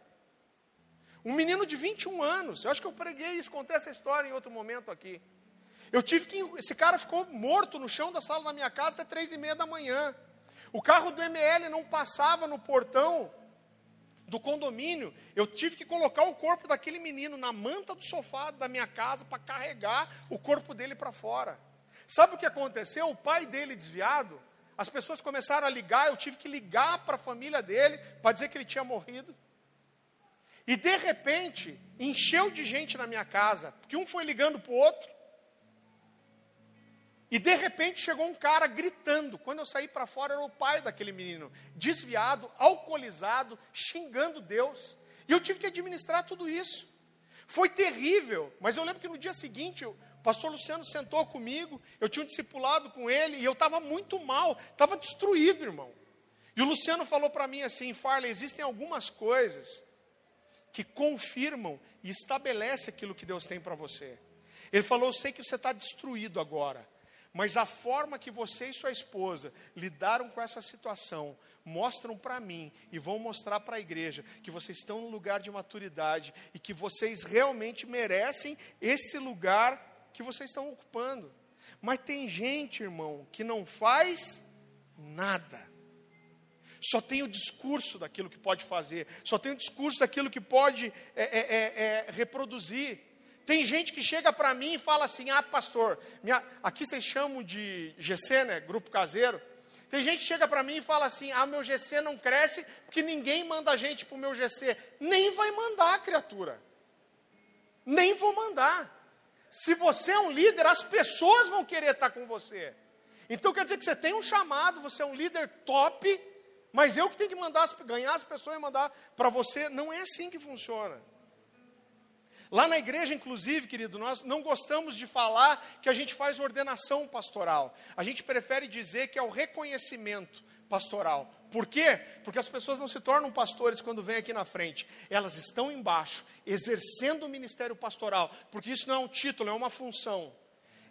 Um menino de 21 anos. Eu acho que eu preguei isso, contei essa história em outro momento aqui. Eu tive que. Esse cara ficou morto no chão da sala da minha casa até três e meia da manhã. O carro do ML não passava no portão do condomínio, eu tive que colocar o corpo daquele menino na manta do sofá da minha casa para carregar o corpo dele para fora. Sabe o que aconteceu? O pai dele desviado, as pessoas começaram a ligar, eu tive que ligar para a família dele para dizer que ele tinha morrido. E de repente, encheu de gente na minha casa, porque um foi ligando para o outro, e de repente chegou um cara gritando. Quando eu saí para fora, era o pai daquele menino, desviado, alcoolizado, xingando Deus. E eu tive que administrar tudo isso. Foi terrível, mas eu lembro que no dia seguinte, o pastor Luciano sentou comigo, eu tinha um discipulado com ele, e eu estava muito mal, estava destruído, irmão. E o Luciano falou para mim assim: Farley, existem algumas coisas que confirmam e estabelecem aquilo que Deus tem para você. Ele falou: Eu sei que você está destruído agora, mas a forma que você e sua esposa lidaram com essa situação mostram para mim e vão mostrar para a igreja que vocês estão no lugar de maturidade e que vocês realmente merecem esse lugar que vocês estão ocupando. Mas tem gente, irmão, que não faz nada. Só tem o discurso daquilo que pode fazer, só tem o discurso daquilo que pode é, é, é, é reproduzir. Tem gente que chega para mim e fala assim: ah, pastor, minha... aqui vocês chamam de GC, né? Grupo caseiro. Tem gente que chega para mim e fala assim: ah, meu GC não cresce porque ninguém manda a gente para o meu GC. Nem vai mandar, criatura. Nem vou mandar. Se você é um líder, as pessoas vão querer estar com você. Então quer dizer que você tem um chamado, você é um líder top, mas eu que tenho que mandar, ganhar as pessoas e mandar para você. Não é assim que funciona. Lá na igreja, inclusive, querido, nós não gostamos de falar que a gente faz ordenação pastoral. A gente prefere dizer que é o reconhecimento pastoral. Por quê? Porque as pessoas não se tornam pastores quando vêm aqui na frente. Elas estão embaixo, exercendo o ministério pastoral. Porque isso não é um título, é uma função.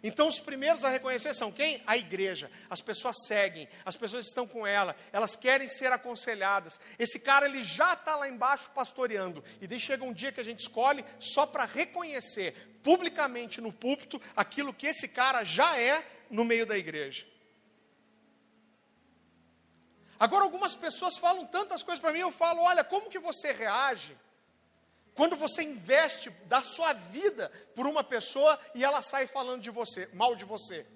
Então, os primeiros a reconhecer são quem? A igreja. As pessoas seguem, as pessoas estão com ela, elas querem ser aconselhadas. Esse cara, ele já está lá embaixo pastoreando. E daí chega um dia que a gente escolhe só para reconhecer publicamente no púlpito aquilo que esse cara já é no meio da igreja. Agora, algumas pessoas falam tantas coisas para mim, eu falo: olha, como que você reage quando você investe da sua vida por uma pessoa e ela sai falando de você, mal de você.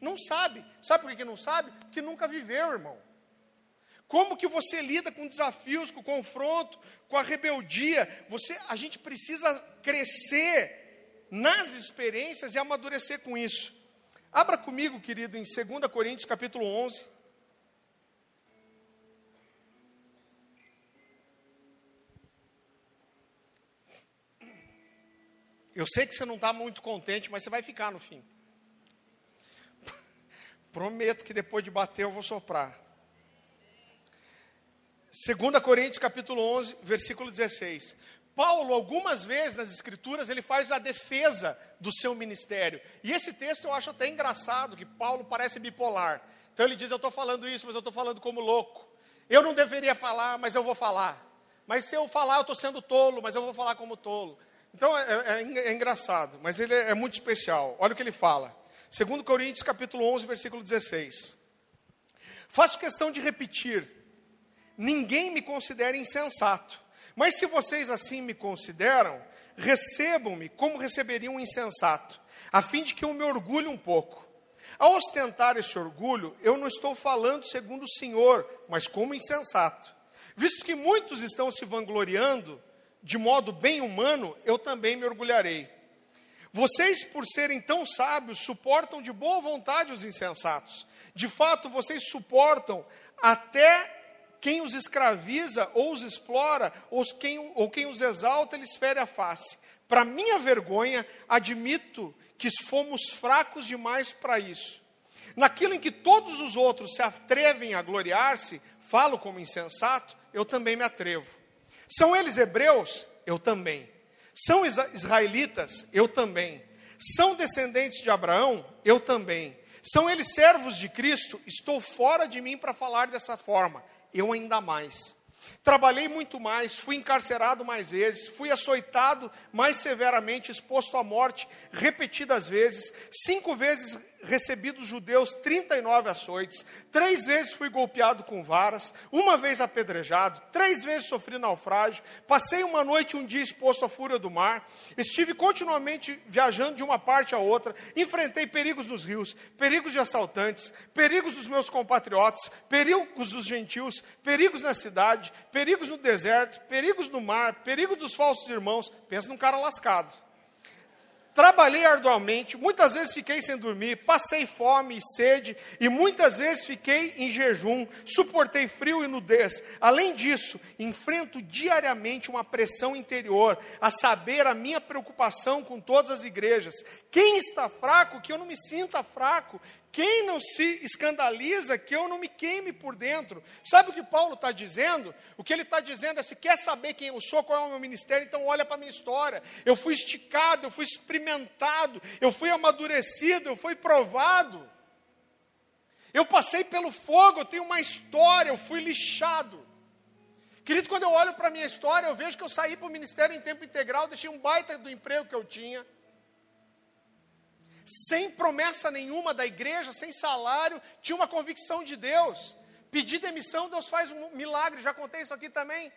Não sabe. Sabe por que não sabe? Porque nunca viveu, irmão. Como que você lida com desafios, com confronto, com a rebeldia? Você, a gente precisa crescer nas experiências e amadurecer com isso. Abra comigo, querido, em 2 Coríntios capítulo 11. Eu sei que você não está muito contente, mas você vai ficar no fim. Prometo que depois de bater eu vou soprar. 2 Coríntios capítulo 11, versículo 16. Paulo, algumas vezes nas Escrituras, ele faz a defesa do seu ministério. E esse texto eu acho até engraçado, que Paulo parece bipolar. Então ele diz: Eu estou falando isso, mas eu estou falando como louco. Eu não deveria falar, mas eu vou falar. Mas se eu falar, eu estou sendo tolo, mas eu vou falar como tolo. Então é, é, é engraçado, mas ele é, é muito especial. Olha o que ele fala. 2 Coríntios capítulo 11, versículo 16. Faço questão de repetir: ninguém me considera insensato mas se vocês assim me consideram, recebam-me como receberiam um insensato, a fim de que eu me orgulhe um pouco. Ao ostentar esse orgulho, eu não estou falando segundo o Senhor, mas como insensato. Visto que muitos estão se vangloriando, de modo bem humano, eu também me orgulharei. Vocês, por serem tão sábios, suportam de boa vontade os insensatos. De fato, vocês suportam até quem os escraviza ou os explora, ou quem, ou quem os exalta, eles fere a face. Para minha vergonha, admito que fomos fracos demais para isso. Naquilo em que todos os outros se atrevem a gloriar-se, falo como insensato, eu também me atrevo. São eles hebreus? Eu também. São israelitas? Eu também. São descendentes de Abraão? Eu também. São eles servos de Cristo? Estou fora de mim para falar dessa forma eu ainda mais. Trabalhei muito mais, fui encarcerado mais vezes, fui açoitado mais severamente, exposto à morte repetidas vezes, cinco vezes recebi dos judeus 39 açoites, três vezes fui golpeado com varas, uma vez apedrejado, três vezes sofri naufrágio, passei uma noite e um dia exposto à fúria do mar, estive continuamente viajando de uma parte a outra, enfrentei perigos nos rios, perigos de assaltantes, perigos dos meus compatriotas, perigos dos gentios, perigos na cidade, perigos no deserto, perigos no mar, perigos dos falsos irmãos. Pensa num cara lascado. Trabalhei arduamente, muitas vezes fiquei sem dormir, passei fome e sede, e muitas vezes fiquei em jejum, suportei frio e nudez. Além disso, enfrento diariamente uma pressão interior, a saber, a minha preocupação com todas as igrejas. Quem está fraco, que eu não me sinta fraco. Quem não se escandaliza que eu não me queime por dentro? Sabe o que Paulo está dizendo? O que ele está dizendo é: se quer saber quem eu sou, qual é o meu ministério, então olha para a minha história. Eu fui esticado, eu fui experimentado, eu fui amadurecido, eu fui provado. Eu passei pelo fogo, eu tenho uma história, eu fui lixado. Querido, quando eu olho para a minha história, eu vejo que eu saí para o ministério em tempo integral, deixei um baita do emprego que eu tinha sem promessa nenhuma da igreja, sem salário, tinha uma convicção de Deus. Pedir demissão, Deus faz um milagre, já contei isso aqui também.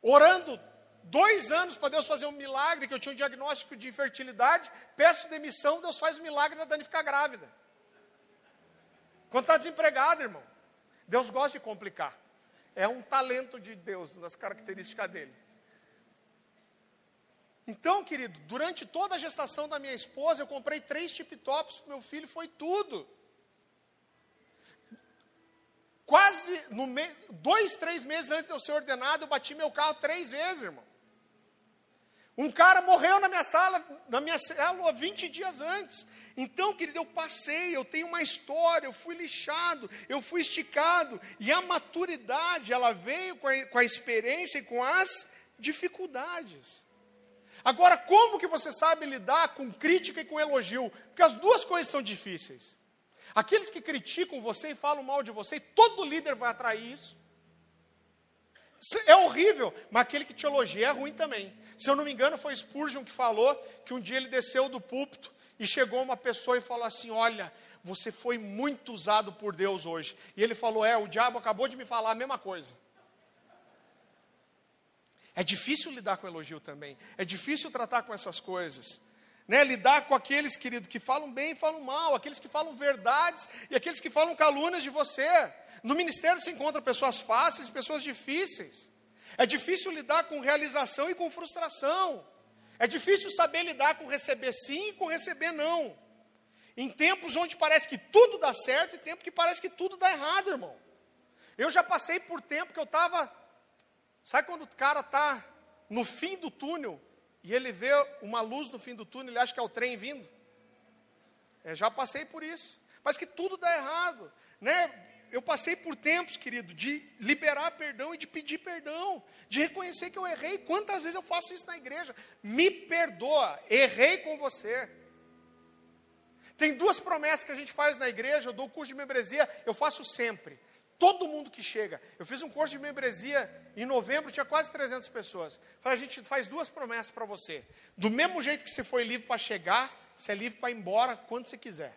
Orando dois anos para Deus fazer um milagre, que eu tinha um diagnóstico de infertilidade, peço demissão, Deus faz o milagre da Dani ficar grávida. Quando está desempregado, irmão, Deus gosta de complicar. É um talento de Deus, das características dele. Então, querido, durante toda a gestação da minha esposa, eu comprei três tip-tops para meu filho, foi tudo. Quase no me... dois, três meses antes de eu ser ordenado, eu bati meu carro três vezes, irmão. Um cara morreu na minha sala, na minha célula 20 dias antes. Então, querido, eu passei, eu tenho uma história, eu fui lixado, eu fui esticado. E a maturidade, ela veio com a, com a experiência e com as dificuldades. Agora, como que você sabe lidar com crítica e com elogio? Porque as duas coisas são difíceis. Aqueles que criticam você e falam mal de você, todo líder vai atrair isso. É horrível, mas aquele que te elogia é ruim também. Se eu não me engano, foi Spurgeon que falou que um dia ele desceu do púlpito e chegou uma pessoa e falou assim: Olha, você foi muito usado por Deus hoje. E ele falou: É, o diabo acabou de me falar a mesma coisa. É difícil lidar com elogio também. É difícil tratar com essas coisas. Né? Lidar com aqueles, querido, que falam bem e falam mal, aqueles que falam verdades e aqueles que falam calúnias de você. No ministério se encontra pessoas fáceis pessoas difíceis. É difícil lidar com realização e com frustração. É difícil saber lidar com receber sim e com receber não. Em tempos onde parece que tudo dá certo e tempo que parece que tudo dá errado, irmão. Eu já passei por tempo que eu estava Sabe quando o cara está no fim do túnel e ele vê uma luz no fim do túnel, ele acha que é o trem vindo? É, já passei por isso. Mas que tudo dá errado, né? eu passei por tempos, querido, de liberar perdão e de pedir perdão, de reconhecer que eu errei. Quantas vezes eu faço isso na igreja? Me perdoa, errei com você. Tem duas promessas que a gente faz na igreja, eu dou o curso de membresia, eu faço sempre. Todo mundo que chega. Eu fiz um curso de membresia em novembro, tinha quase 300 pessoas. Falei, a gente faz duas promessas para você. Do mesmo jeito que você foi livre para chegar, você é livre para ir embora quando você quiser.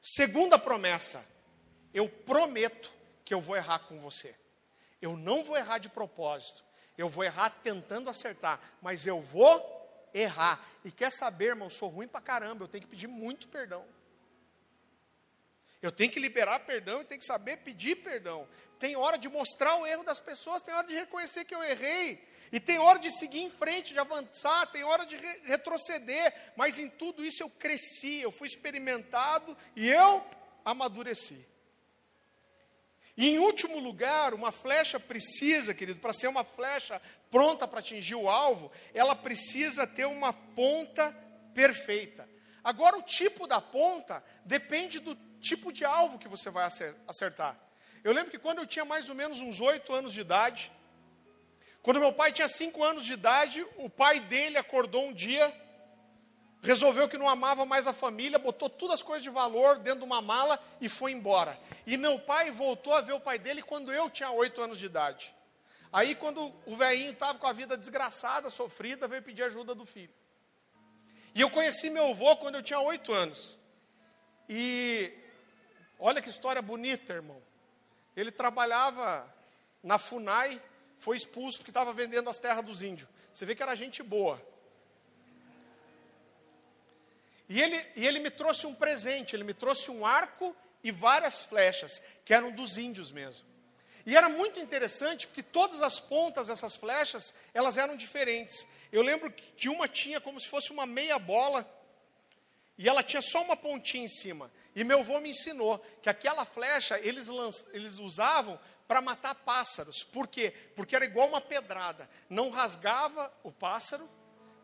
Segunda promessa, eu prometo que eu vou errar com você. Eu não vou errar de propósito. Eu vou errar tentando acertar, mas eu vou errar. E quer saber, irmão, eu sou ruim pra caramba, eu tenho que pedir muito perdão. Eu tenho que liberar perdão e tenho que saber pedir perdão. Tem hora de mostrar o erro das pessoas, tem hora de reconhecer que eu errei. E tem hora de seguir em frente, de avançar, tem hora de re retroceder. Mas em tudo isso eu cresci, eu fui experimentado e eu amadureci. E em último lugar, uma flecha precisa, querido, para ser uma flecha pronta para atingir o alvo, ela precisa ter uma ponta perfeita. Agora, o tipo da ponta depende do tipo de alvo que você vai acertar. Eu lembro que quando eu tinha mais ou menos uns oito anos de idade, quando meu pai tinha cinco anos de idade, o pai dele acordou um dia, resolveu que não amava mais a família, botou todas as coisas de valor dentro de uma mala e foi embora. E meu pai voltou a ver o pai dele quando eu tinha oito anos de idade. Aí, quando o velhinho estava com a vida desgraçada, sofrida, veio pedir ajuda do filho. E eu conheci meu avô quando eu tinha oito anos. E olha que história bonita, irmão. Ele trabalhava na FUNAI, foi expulso porque estava vendendo as terras dos índios. Você vê que era gente boa. E ele, e ele me trouxe um presente, ele me trouxe um arco e várias flechas, que eram dos índios mesmo. E era muito interessante porque todas as pontas dessas flechas, elas eram diferentes. Eu lembro que uma tinha como se fosse uma meia bola e ela tinha só uma pontinha em cima. E meu avô me ensinou que aquela flecha eles, eles usavam para matar pássaros. Por quê? Porque era igual uma pedrada. Não rasgava o pássaro,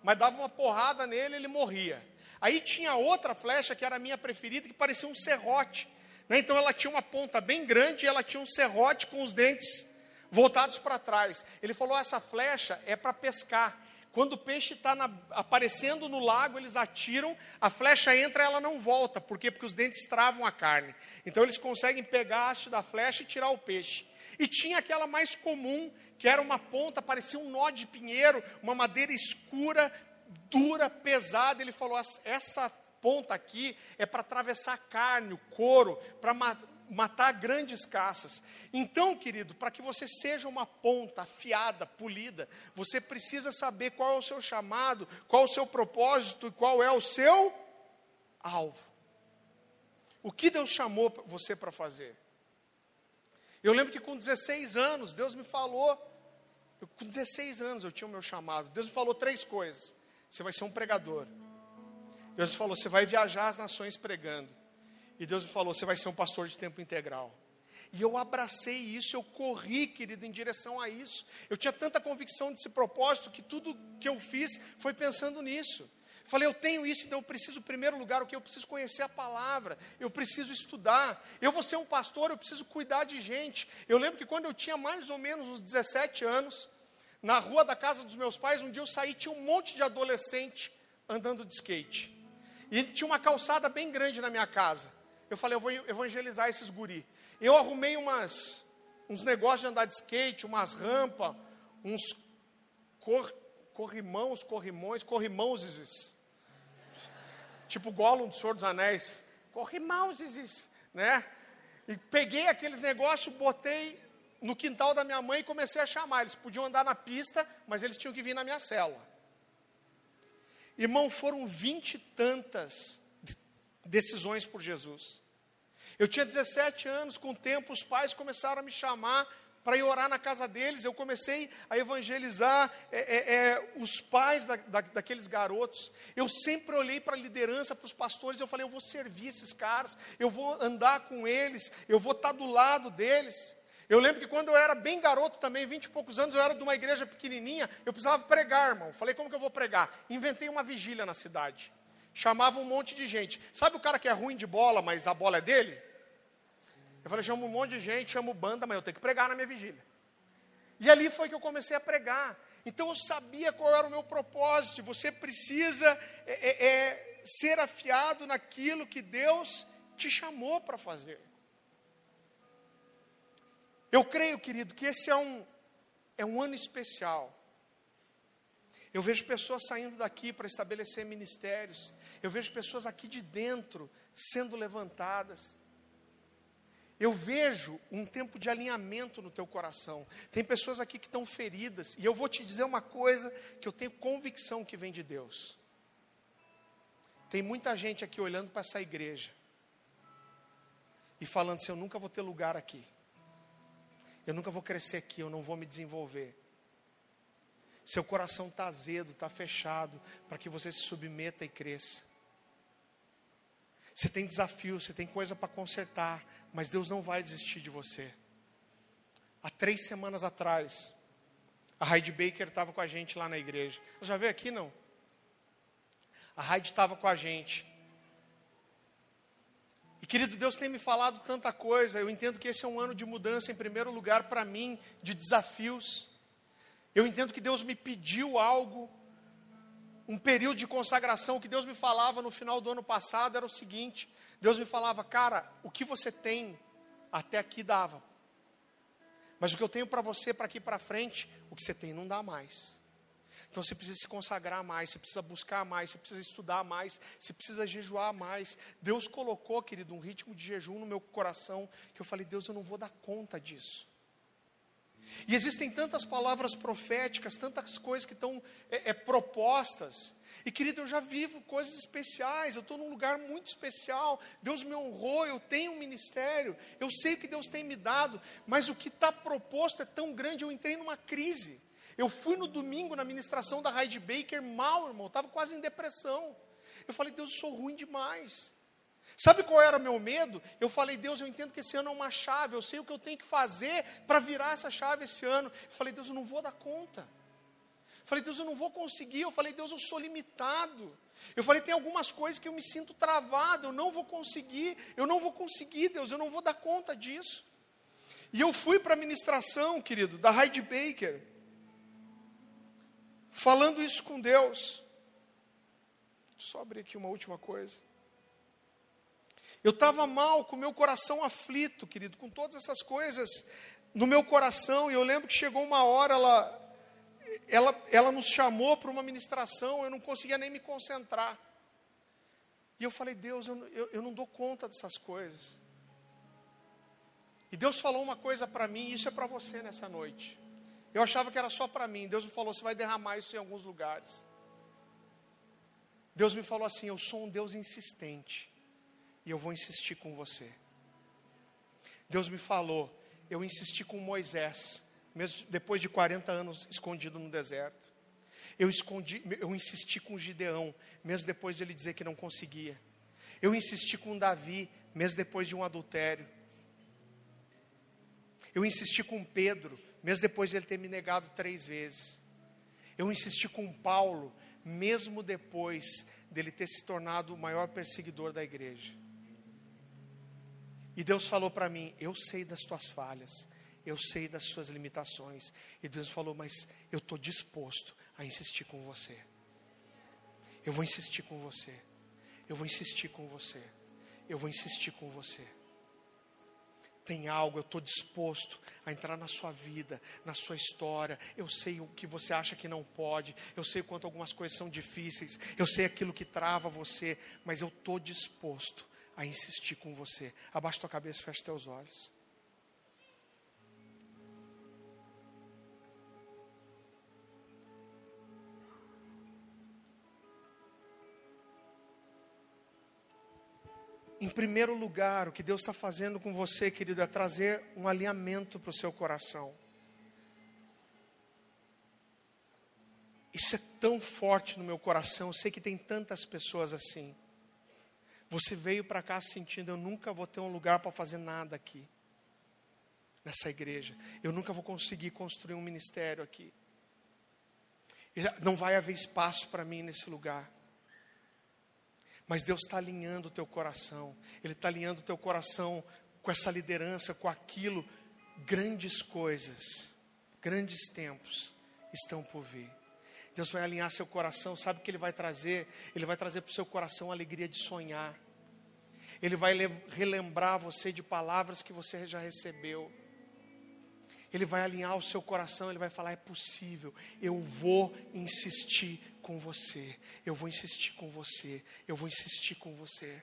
mas dava uma porrada nele e ele morria. Aí tinha outra flecha que era a minha preferida, que parecia um serrote. Né? Então ela tinha uma ponta bem grande e ela tinha um serrote com os dentes voltados para trás. Ele falou: essa flecha é para pescar. Quando o peixe está aparecendo no lago, eles atiram, a flecha entra, ela não volta. Por quê? Porque os dentes travam a carne. Então eles conseguem pegar a haste da flecha e tirar o peixe. E tinha aquela mais comum, que era uma ponta, parecia um nó de pinheiro, uma madeira escura, dura, pesada. Ele falou: essa ponta aqui é para atravessar a carne, o couro, para matar grandes caças. Então, querido, para que você seja uma ponta afiada, polida, você precisa saber qual é o seu chamado, qual é o seu propósito e qual é o seu alvo. O que Deus chamou você para fazer? Eu lembro que com 16 anos, Deus me falou, eu, com 16 anos eu tinha o meu chamado. Deus me falou três coisas. Você vai ser um pregador. Deus me falou, você vai viajar as nações pregando. E Deus me falou: você vai ser um pastor de tempo integral. E eu abracei isso, eu corri, querido, em direção a isso. Eu tinha tanta convicção desse propósito que tudo que eu fiz foi pensando nisso. Falei, eu tenho isso, então eu preciso, em primeiro lugar, o que? Eu preciso conhecer a palavra, eu preciso estudar. Eu vou ser um pastor, eu preciso cuidar de gente. Eu lembro que quando eu tinha mais ou menos uns 17 anos, na rua da casa dos meus pais, um dia eu saí, tinha um monte de adolescente andando de skate. E tinha uma calçada bem grande na minha casa. Eu falei, eu vou evangelizar esses guri. Eu arrumei umas, uns negócios de andar de skate, umas rampas, uns cor, corrimãos, corrimões, corrimãozes. Tipo Gollum do Senhor dos Anéis. Corrimãozes, né? E peguei aqueles negócios, botei no quintal da minha mãe e comecei a chamar. Eles podiam andar na pista, mas eles tinham que vir na minha cela. Irmão, foram vinte e tantas decisões por Jesus. Eu tinha 17 anos, com o tempo os pais começaram a me chamar para ir orar na casa deles. Eu comecei a evangelizar é, é, é, os pais da, da, daqueles garotos. Eu sempre olhei para a liderança, para os pastores. Eu falei: eu vou servir esses caras, eu vou andar com eles, eu vou estar do lado deles. Eu lembro que quando eu era bem garoto também, vinte e poucos anos, eu era de uma igreja pequenininha, eu precisava pregar, irmão. Falei, como que eu vou pregar? Inventei uma vigília na cidade chamava um monte de gente. Sabe o cara que é ruim de bola, mas a bola é dele? Eu falei, chamo um monte de gente, chamo banda, mas eu tenho que pregar na minha vigília. E ali foi que eu comecei a pregar. Então eu sabia qual era o meu propósito. Você precisa é, é, é, ser afiado naquilo que Deus te chamou para fazer. Eu creio, querido, que esse é um, é um ano especial. Eu vejo pessoas saindo daqui para estabelecer ministérios. Eu vejo pessoas aqui de dentro sendo levantadas. Eu vejo um tempo de alinhamento no teu coração. Tem pessoas aqui que estão feridas. E eu vou te dizer uma coisa que eu tenho convicção que vem de Deus. Tem muita gente aqui olhando para essa igreja e falando assim: eu nunca vou ter lugar aqui. Eu nunca vou crescer aqui, eu não vou me desenvolver. Seu coração está azedo, está fechado, para que você se submeta e cresça. Você tem desafio, você tem coisa para consertar, mas Deus não vai desistir de você. Há três semanas atrás, a Heidi Baker estava com a gente lá na igreja. Você já veio aqui, não? A Heidi estava com a gente. E querido, Deus tem me falado tanta coisa. Eu entendo que esse é um ano de mudança, em primeiro lugar, para mim, de desafios. Eu entendo que Deus me pediu algo, um período de consagração. O que Deus me falava no final do ano passado era o seguinte: Deus me falava, cara, o que você tem até aqui dava, mas o que eu tenho para você para aqui para frente, o que você tem não dá mais. Então você precisa se consagrar mais, você precisa buscar mais, você precisa estudar mais, você precisa jejuar mais. Deus colocou, querido, um ritmo de jejum no meu coração que eu falei, Deus, eu não vou dar conta disso. E existem tantas palavras proféticas, tantas coisas que estão é, é, propostas. E querido, eu já vivo coisas especiais, eu estou num lugar muito especial. Deus me honrou, eu tenho um ministério, eu sei que Deus tem me dado, mas o que está proposto é tão grande, eu entrei numa crise. Eu fui no domingo na ministração da Heidi Baker mal, irmão, estava quase em depressão. Eu falei, Deus, eu sou ruim demais. Sabe qual era o meu medo? Eu falei, Deus, eu entendo que esse ano é uma chave, eu sei o que eu tenho que fazer para virar essa chave esse ano. Eu falei, Deus, eu não vou dar conta. Eu falei, Deus, eu não vou conseguir. Eu falei, Deus, eu sou limitado. Eu falei, tem algumas coisas que eu me sinto travado, eu não vou conseguir, eu não vou conseguir, Deus, eu não vou dar conta disso. E eu fui para a ministração, querido, da Heidi Baker, falando isso com Deus. Só abrir aqui uma última coisa. Eu estava mal, com meu coração aflito, querido, com todas essas coisas no meu coração. E eu lembro que chegou uma hora, ela, ela, ela nos chamou para uma ministração, eu não conseguia nem me concentrar. E eu falei, Deus, eu, eu, eu não dou conta dessas coisas. E Deus falou uma coisa para mim, e isso é para você nessa noite. Eu achava que era só para mim. Deus me falou, você vai derramar isso em alguns lugares. Deus me falou assim: Eu sou um Deus insistente e eu vou insistir com você. Deus me falou, eu insisti com Moisés, mesmo depois de 40 anos escondido no deserto. Eu, escondi, eu insisti com Gideão, mesmo depois de ele dizer que não conseguia. Eu insisti com Davi, mesmo depois de um adultério. Eu insisti com Pedro, mesmo depois de ele ter me negado três vezes. Eu insisti com Paulo, mesmo depois dele ter se tornado o maior perseguidor da igreja. E Deus falou para mim: Eu sei das tuas falhas, eu sei das suas limitações. E Deus falou: Mas eu estou disposto a insistir com você. Eu vou insistir com você. Eu vou insistir com você. Eu vou insistir com você. Tem algo, eu estou disposto a entrar na sua vida, na sua história. Eu sei o que você acha que não pode. Eu sei o quanto algumas coisas são difíceis. Eu sei aquilo que trava você. Mas eu estou disposto a insistir com você. Abaixa tua cabeça e fecha teus olhos. Em primeiro lugar, o que Deus está fazendo com você, querido, é trazer um alinhamento para o seu coração. Isso é tão forte no meu coração. Eu sei que tem tantas pessoas assim. Você veio para cá sentindo: eu nunca vou ter um lugar para fazer nada aqui, nessa igreja. Eu nunca vou conseguir construir um ministério aqui. Não vai haver espaço para mim nesse lugar. Mas Deus está alinhando o teu coração, Ele está alinhando o teu coração com essa liderança, com aquilo, grandes coisas, grandes tempos estão por vir. Deus vai alinhar seu coração, sabe o que Ele vai trazer? Ele vai trazer para o seu coração a alegria de sonhar. Ele vai relembrar você de palavras que você já recebeu. Ele vai alinhar o seu coração, ele vai falar: é possível, eu vou insistir com você, eu vou insistir com você, eu vou insistir com você.